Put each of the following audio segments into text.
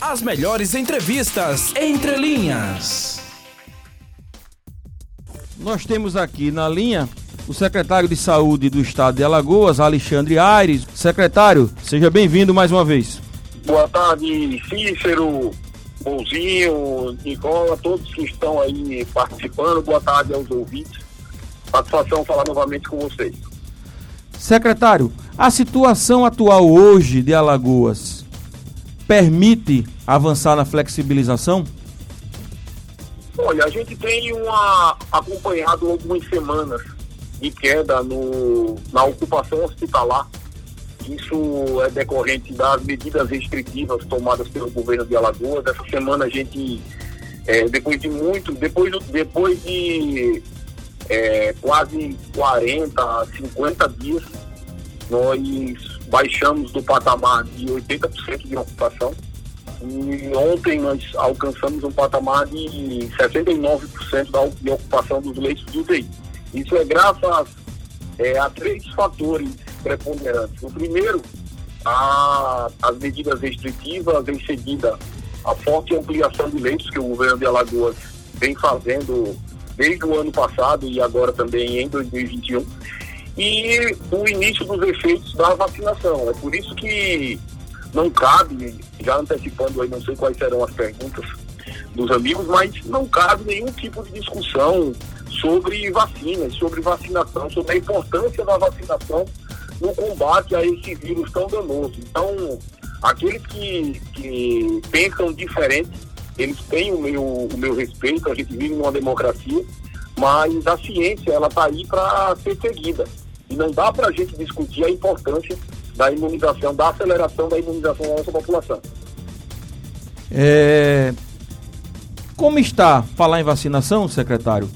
As melhores entrevistas entre linhas. Nós temos aqui na linha o secretário de Saúde do Estado de Alagoas, Alexandre Aires. Secretário, seja bem-vindo mais uma vez. Boa tarde, Cícero, Bonzinho, Nicola, todos que estão aí participando. Boa tarde aos ouvintes. Satisfação falar novamente com vocês. Secretário, a situação atual hoje de Alagoas permite avançar na flexibilização? Olha, a gente tem uma, acompanhado algumas semanas de queda no, na ocupação hospitalar. Isso é decorrente das medidas restritivas tomadas pelo governo de Alagoas. Essa semana a gente, é, depois de muito, depois, depois de é, quase 40, 50 dias, nós baixamos do patamar de 80% de ocupação. E ontem nós alcançamos um patamar de 69% da, de ocupação dos leitos de UTI. Isso é graças é, a três fatores preponderantes. O primeiro, a, as medidas restritivas, em seguida, a forte ampliação de leitos que o governo de Alagoas vem fazendo desde o ano passado e agora também em 2021 e o início dos efeitos da vacinação. É por isso que não cabe, já antecipando aí, não sei quais serão as perguntas dos amigos, mas não cabe nenhum tipo de discussão sobre vacinas, sobre vacinação, sobre a importância da vacinação no combate a esse vírus tão danoso. Então, aqueles que, que pensam diferente, eles têm o meu, o meu respeito, a gente vive numa democracia, mas a ciência ela está aí para ser seguida. E não dá para a gente discutir a importância da imunização, da aceleração da imunização da nossa população. É... Como está, falar em vacinação, secretário?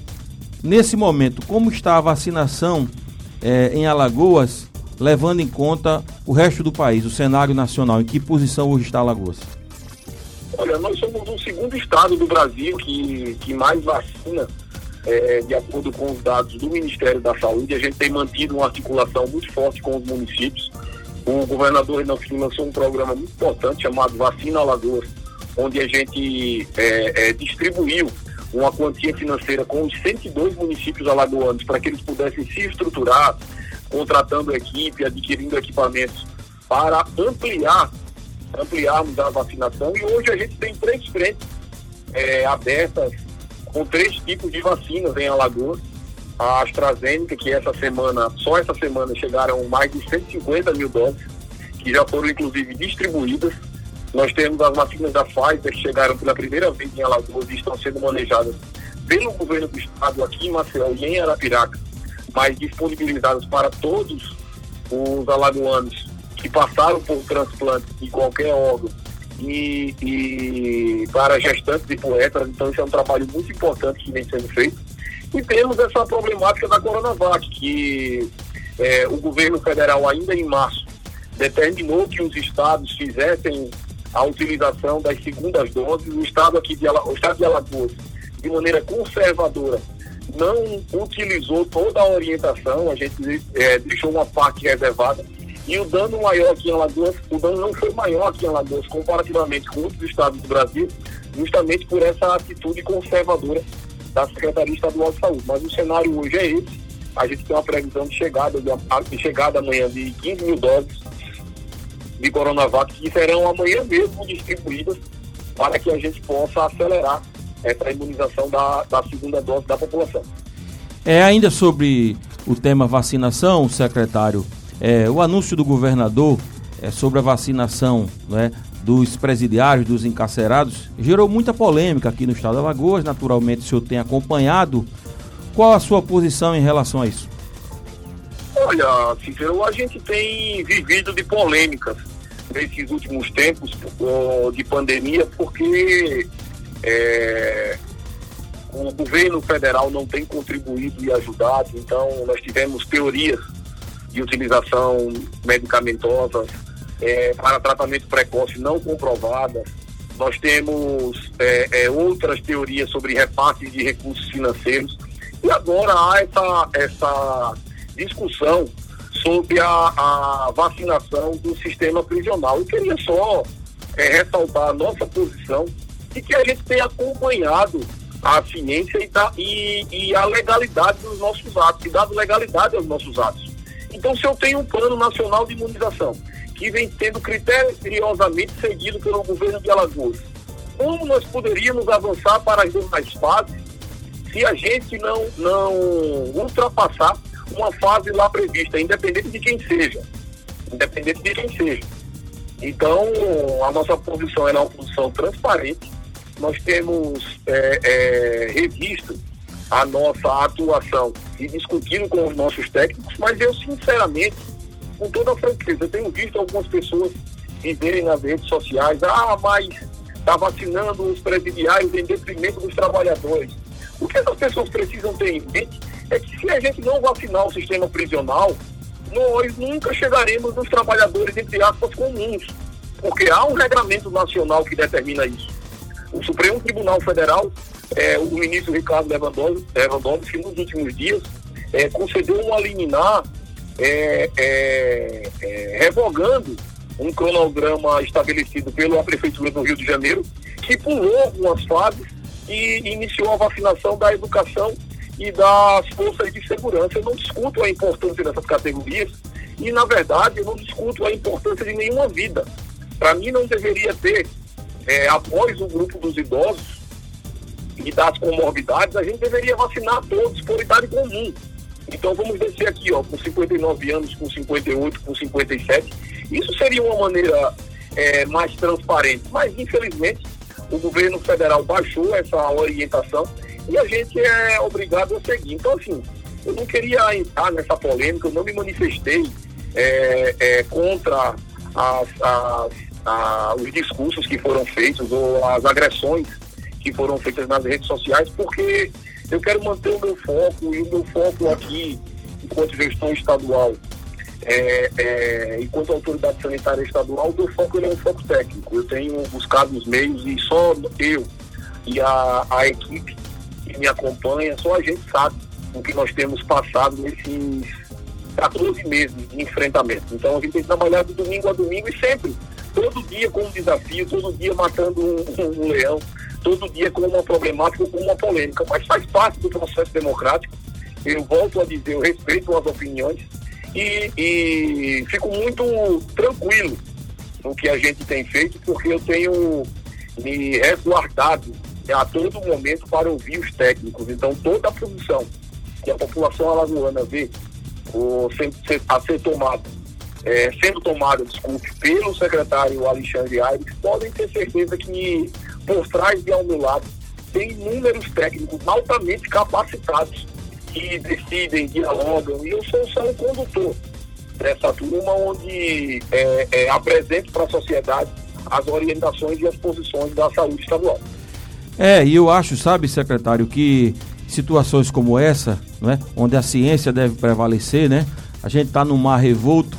Nesse momento, como está a vacinação é, em Alagoas, levando em conta o resto do país, o cenário nacional? Em que posição hoje está Alagoas? Olha, nós somos o segundo estado do Brasil que, que mais vacina é, de acordo com os dados do Ministério da Saúde, a gente tem mantido uma articulação muito forte com os municípios. O governador Renan Filho lançou um programa muito importante chamado Vacina Alagoas, onde a gente é, é, distribuiu uma quantia financeira com os 102 municípios alagoanos para que eles pudessem se estruturar, contratando equipe, adquirindo equipamentos para ampliar, ampliarmos a vacinação. E hoje a gente tem três frentes é, abertas com três tipos de vacinas em Alagoas. A AstraZeneca, que essa semana, só essa semana, chegaram mais de 150 mil doses, que já foram inclusive distribuídas. Nós temos as vacinas da Pfizer, que chegaram pela primeira vez em Alagoas e estão sendo manejadas pelo governo do estado aqui em Maceió e em Arapiraca, mas disponibilizadas para todos os alagoanos que passaram por transplante de qualquer órgão e, e para gestantes e poetas. Então, isso é um trabalho muito importante que vem sendo feito. E temos essa problemática da Coronavac, que é, o governo federal, ainda em março, determinou que os estados fizessem a utilização das segundas doses. O estado aqui de, o estado de Alagoas, de maneira conservadora, não utilizou toda a orientação, a gente é, deixou uma parte reservada e o dano maior aqui em Alagoas, o dano não foi maior aqui em Alagoas comparativamente com outros estados do Brasil, justamente por essa atitude conservadora da Secretaria Estadual de Saúde. Mas o cenário hoje é esse. A gente tem uma previsão de chegada, de chegada amanhã de 15 mil doses de Coronavac que serão amanhã mesmo distribuídas para que a gente possa acelerar essa imunização da, da segunda dose da população. É ainda sobre o tema vacinação, secretário. É, o anúncio do governador é, sobre a vacinação né, dos presidiários, dos encarcerados, gerou muita polêmica aqui no estado de Alagoas. Naturalmente, o senhor tem acompanhado. Qual a sua posição em relação a isso? Olha, Cícero, a gente tem vivido de polêmicas nesses últimos tempos de pandemia, porque é, o governo federal não tem contribuído e ajudado, então nós tivemos teorias de utilização medicamentosa é, para tratamento precoce não comprovadas. Nós temos é, é, outras teorias sobre repasse de recursos financeiros. E agora há essa, essa discussão sobre a, a vacinação do sistema prisional. Eu queria só é, ressaltar a nossa posição e que a gente tem acompanhado a ciência e, tá, e, e a legalidade dos nossos atos, e dado legalidade aos nossos atos. Então, se eu tenho um plano nacional de imunização, que vem sendo criteriosamente seguido pelo governo de Alagoas, como nós poderíamos avançar para as demais fases se a gente não, não ultrapassar uma fase lá prevista, independente de quem seja. Independente de quem seja. Então, a nossa posição é uma posição transparente. Nós temos é, é, revisto a nossa atuação e discutindo com os nossos técnicos, mas eu, sinceramente, com toda a franqueza, tenho visto algumas pessoas dizerem nas redes sociais, ah, mas está vacinando os presidiários em detrimento dos trabalhadores. O que essas pessoas precisam ter em mente é que se a gente não vacinar o sistema prisional, nós nunca chegaremos nos trabalhadores, entre aspas, comuns, porque há um regramento nacional que determina isso. O Supremo Tribunal Federal, é, o ministro Ricardo Lewandowski, nos últimos dias, é, concedeu uma liminar é, é, é, revogando um cronograma estabelecido pela Prefeitura do Rio de Janeiro, que pulou algumas fases e iniciou a vacinação da educação e das forças de segurança. Eu não discuto a importância dessas categorias e, na verdade, eu não discuto a importância de nenhuma vida. Para mim, não deveria ter, é, após o grupo dos idosos e das comorbidades, a gente deveria vacinar todos por idade comum. Então, vamos descer aqui, ó, com 59 anos, com 58, com 57. Isso seria uma maneira é, mais transparente, mas, infelizmente, o governo federal baixou essa orientação e a gente é obrigado a seguir. Então, assim, eu não queria entrar nessa polêmica, eu não me manifestei é, é, contra as, as, a, os discursos que foram feitos ou as agressões que foram feitas nas redes sociais, porque eu quero manter o meu foco e o meu foco aqui, enquanto gestão estadual, é, é, enquanto autoridade sanitária estadual, o meu foco é um foco técnico. Eu tenho buscado os meios e só eu e a, a equipe que me acompanha, só a gente sabe o que nós temos passado nesses 14 meses de enfrentamento. Então a gente tem trabalhado domingo a domingo e sempre, todo dia com um desafio, todo dia matando um, um leão, todo dia com uma problemática ou com uma polêmica, mas faz parte do processo democrático. Eu volto a dizer, eu respeito as opiniões e, e fico muito tranquilo no que a gente tem feito, porque eu tenho me resguardado a todo momento para ouvir os técnicos. Então, toda a produção que a população alagoana vê o, ser, a ser tomada, é, sendo tomada, desculpe, pelo secretário Alexandre Aires, podem ter certeza que por trás de meu lado tem inúmeros técnicos altamente capacitados que decidem, dialogam, e eu sou só um condutor dessa turma onde é, é, apresento para a sociedade as orientações e as posições da saúde estadual. É, e eu acho, sabe, secretário, que situações como essa, né, onde a ciência deve prevalecer, né? A gente está num mar revolto,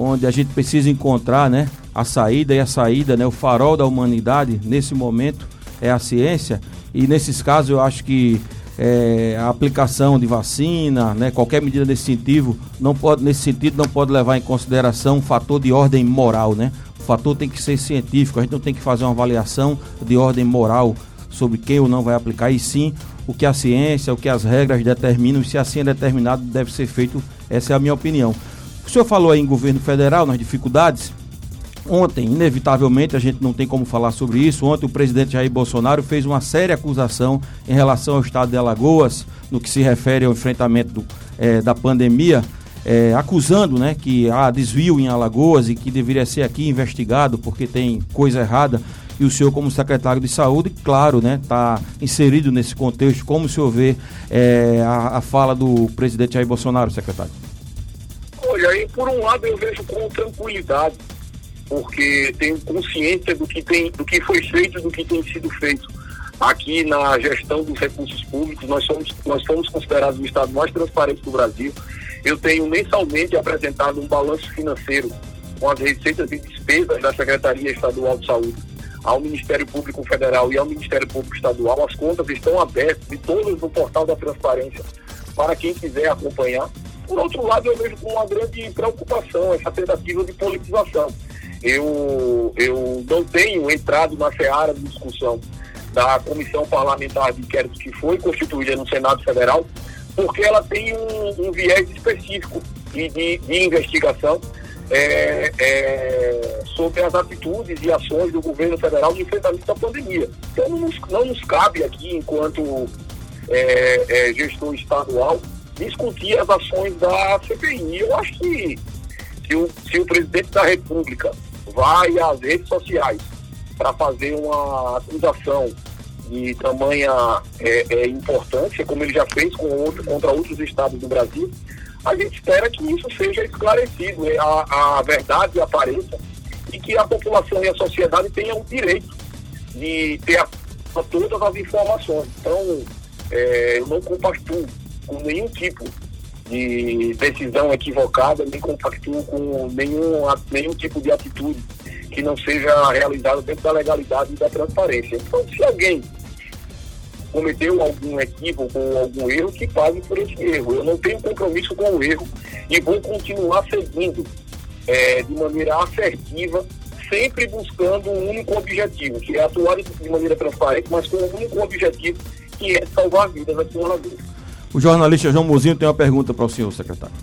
onde a gente precisa encontrar, né, a saída e a saída, né, o farol da humanidade nesse momento é a ciência. E nesses casos eu acho que é, a aplicação de vacina, né, qualquer medida nesse sentido, não pode, nesse sentido não pode levar em consideração um fator de ordem moral, né? O fator tem que ser científico, a gente não tem que fazer uma avaliação de ordem moral sobre quem ou não vai aplicar, e sim o que a ciência, o que as regras determinam, e se assim é determinado, deve ser feito. Essa é a minha opinião. O senhor falou aí em governo federal, nas dificuldades. Ontem, inevitavelmente, a gente não tem como falar sobre isso. Ontem, o presidente Jair Bolsonaro fez uma séria acusação em relação ao estado de Alagoas, no que se refere ao enfrentamento do, é, da pandemia, é, acusando né, que há desvio em Alagoas e que deveria ser aqui investigado porque tem coisa errada e o senhor como secretário de saúde, claro, né, está inserido nesse contexto. Como o senhor vê é, a, a, fala do presidente Jair Bolsonaro, secretário? Olha, aí por um lado eu vejo com tranquilidade, porque tenho consciência do que, tem, do que foi feito, do que tem sido feito. Aqui na gestão dos recursos públicos, nós somos, nós somos considerados o estado mais transparente do Brasil. Eu tenho mensalmente apresentado um balanço financeiro com as receitas e despesas da Secretaria Estadual de Saúde ao Ministério Público Federal e ao Ministério Público Estadual. As contas estão abertas e todas no portal da transparência para quem quiser acompanhar. Por outro lado, eu vejo com uma grande preocupação essa tentativa de politização. eu, eu não tenho entrado na seara de discussão da comissão parlamentar de inquérito que foi constituída no Senado Federal, porque ela tem um, um viés específico de, de, de investigação é, é, sobre as atitudes e ações do governo federal no enfrentamento da pandemia. Então não nos, não nos cabe aqui, enquanto é, é gestor estadual, discutir as ações da CPI. Eu acho que se o, se o presidente da República vai às redes sociais para fazer uma acusação de tamanha é, é, importância, como ele já fez com outro, contra outros estados do Brasil, a gente espera que isso seja esclarecido, né? a, a verdade apareça e que a população e a sociedade tenham o direito de ter a, a todas as informações. Então, é, eu não compactuo com nenhum tipo de decisão equivocada, nem compactuo com nenhum, nenhum tipo de atitude que não seja realizada dentro da legalidade e da transparência. Então, se alguém cometeu algum equívoco ou algum erro, que pague por esse erro. Eu não tenho compromisso com o erro e vou continuar seguindo é, de maneira assertiva, sempre buscando um único objetivo, que é atuar de maneira transparente, mas com um único objetivo, que é salvar vidas aqui no Alagoas. O jornalista João Mozinho tem uma pergunta para o senhor, secretário.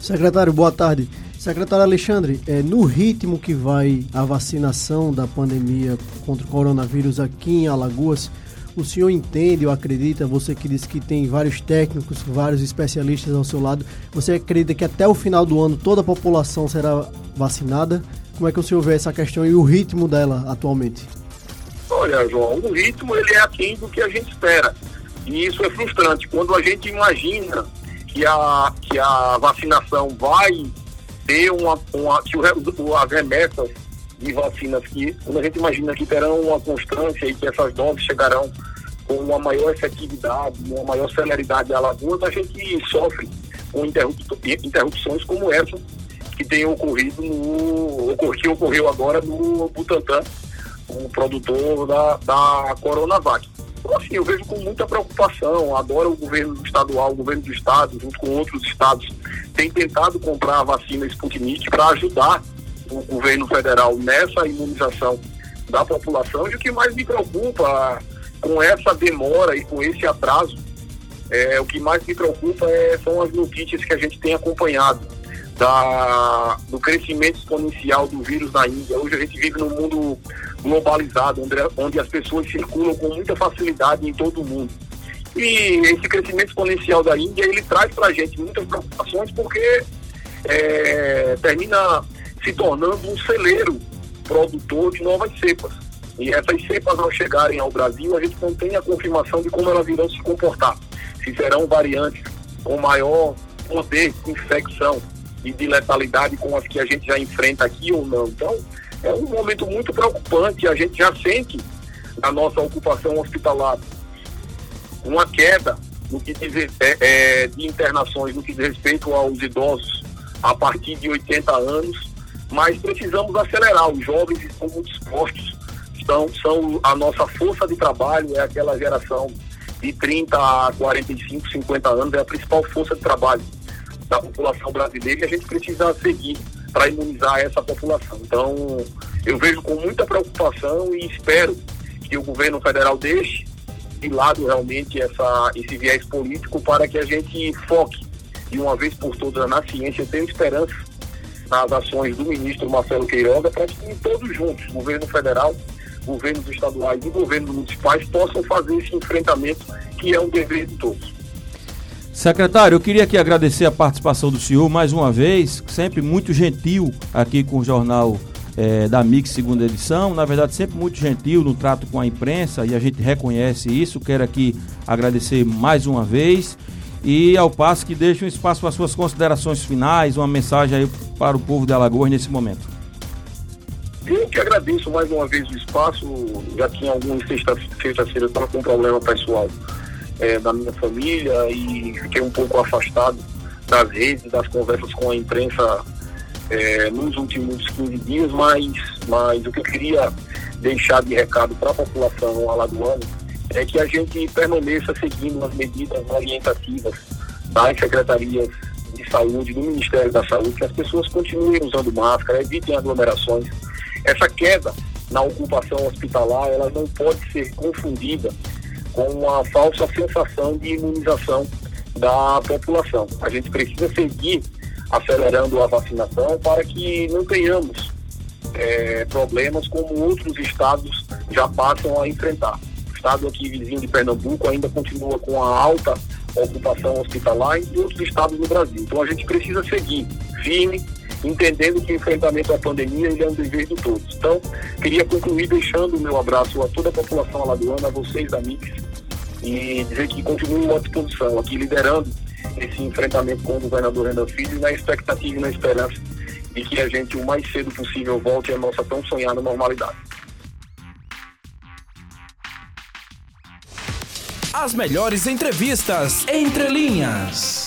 Secretário, boa tarde. Secretário Alexandre, é, no ritmo que vai a vacinação da pandemia contra o coronavírus aqui em Alagoas, o senhor entende ou acredita, você que disse que tem vários técnicos, vários especialistas ao seu lado, você acredita que até o final do ano toda a população será vacinada? Como é que o senhor vê essa questão e o ritmo dela atualmente? Olha, João, o ritmo ele é aquém do que a gente espera. E isso é frustrante. Quando a gente imagina que a, que a vacinação vai ter uma, uma que o, as remessas de vacinas que, quando a gente imagina que terão uma constância e que essas doses chegarão com uma maior efetividade, uma maior celeridade a Alagoas, a gente sofre com interrupções como essa que tem ocorrido no que ocorreu agora no Butantan, o produtor da, da Coronavac. Então, assim, eu vejo com muita preocupação. Agora o governo estadual, o governo do estado, junto com outros estados, tem tentado comprar a vacina Sputnik para ajudar o governo federal nessa imunização da população. E o que mais me preocupa com essa demora e com esse atraso, é, o que mais me preocupa é, são as notícias que a gente tem acompanhado da, do crescimento exponencial do vírus na Índia. Hoje a gente vive num mundo globalizado, onde, onde as pessoas circulam com muita facilidade em todo o mundo. E esse crescimento exponencial da Índia, ele traz para a gente muitas preocupações, porque é, termina se tornando um celeiro produtor de novas cepas. E essas cepas, ao chegarem ao Brasil, a gente não tem a confirmação de como elas irão se comportar. Se serão variantes com maior poder de infecção e de letalidade com as que a gente já enfrenta aqui ou não. Então, é um momento muito preocupante. A gente já sente na nossa ocupação hospitalar uma queda no que diz, é, é, de internações no que diz respeito aos idosos a partir de 80 anos, mas precisamos acelerar. Os jovens estão muito expostos, estão, são a nossa força de trabalho, é aquela geração de 30 a 45, 50 anos, é a principal força de trabalho da população brasileira e a gente precisa seguir para imunizar essa população. Então, eu vejo com muita preocupação e espero que o governo federal deixe de lado realmente essa, esse viés político para que a gente foque de uma vez por todas na ciência. Eu tenho esperança nas ações do ministro Marcelo Queiroga para que todos juntos, governo federal, governos estaduais e governos municipais, possam fazer esse enfrentamento que é um dever de todos. Secretário, eu queria aqui agradecer a participação do senhor mais uma vez, sempre muito gentil aqui com o jornal é, da Mix segunda edição, na verdade sempre muito gentil no trato com a imprensa e a gente reconhece isso. Quero aqui agradecer mais uma vez e ao passo que deixe um espaço para as suas considerações finais, uma mensagem aí para o povo de Alagoas nesse momento. Eu que agradeço mais uma vez o espaço, já tinha algumas sexta-feiras estava com um problema pessoal é, da minha família e fiquei um pouco afastado das redes, das conversas com a imprensa é, nos últimos 15 dias, mas, mas o que eu queria deixar de recado para a população alagoana é que a gente permaneça seguindo as medidas orientativas das secretarias de saúde, do Ministério da Saúde, que as pessoas continuem usando máscara, evitem aglomerações, essa queda na ocupação hospitalar, ela não pode ser confundida com uma falsa sensação de imunização da população. A gente precisa seguir acelerando a vacinação para que não tenhamos é, problemas como outros estados já passam a enfrentar. O estado aqui vizinho de Pernambuco ainda continua com a alta ocupação hospitalar e outros estados no Brasil. Então a gente precisa seguir firme, entendendo que o enfrentamento à pandemia ele é um dever de todos. Então, queria concluir deixando o meu abraço a toda a população alagoana, a vocês, amigos, e dizer que continuo à disposição, aqui liderando esse enfrentamento com o governador Renan Filho, na expectativa e na esperança de que a gente o mais cedo possível volte à nossa tão sonhada normalidade. As melhores entrevistas entre linhas.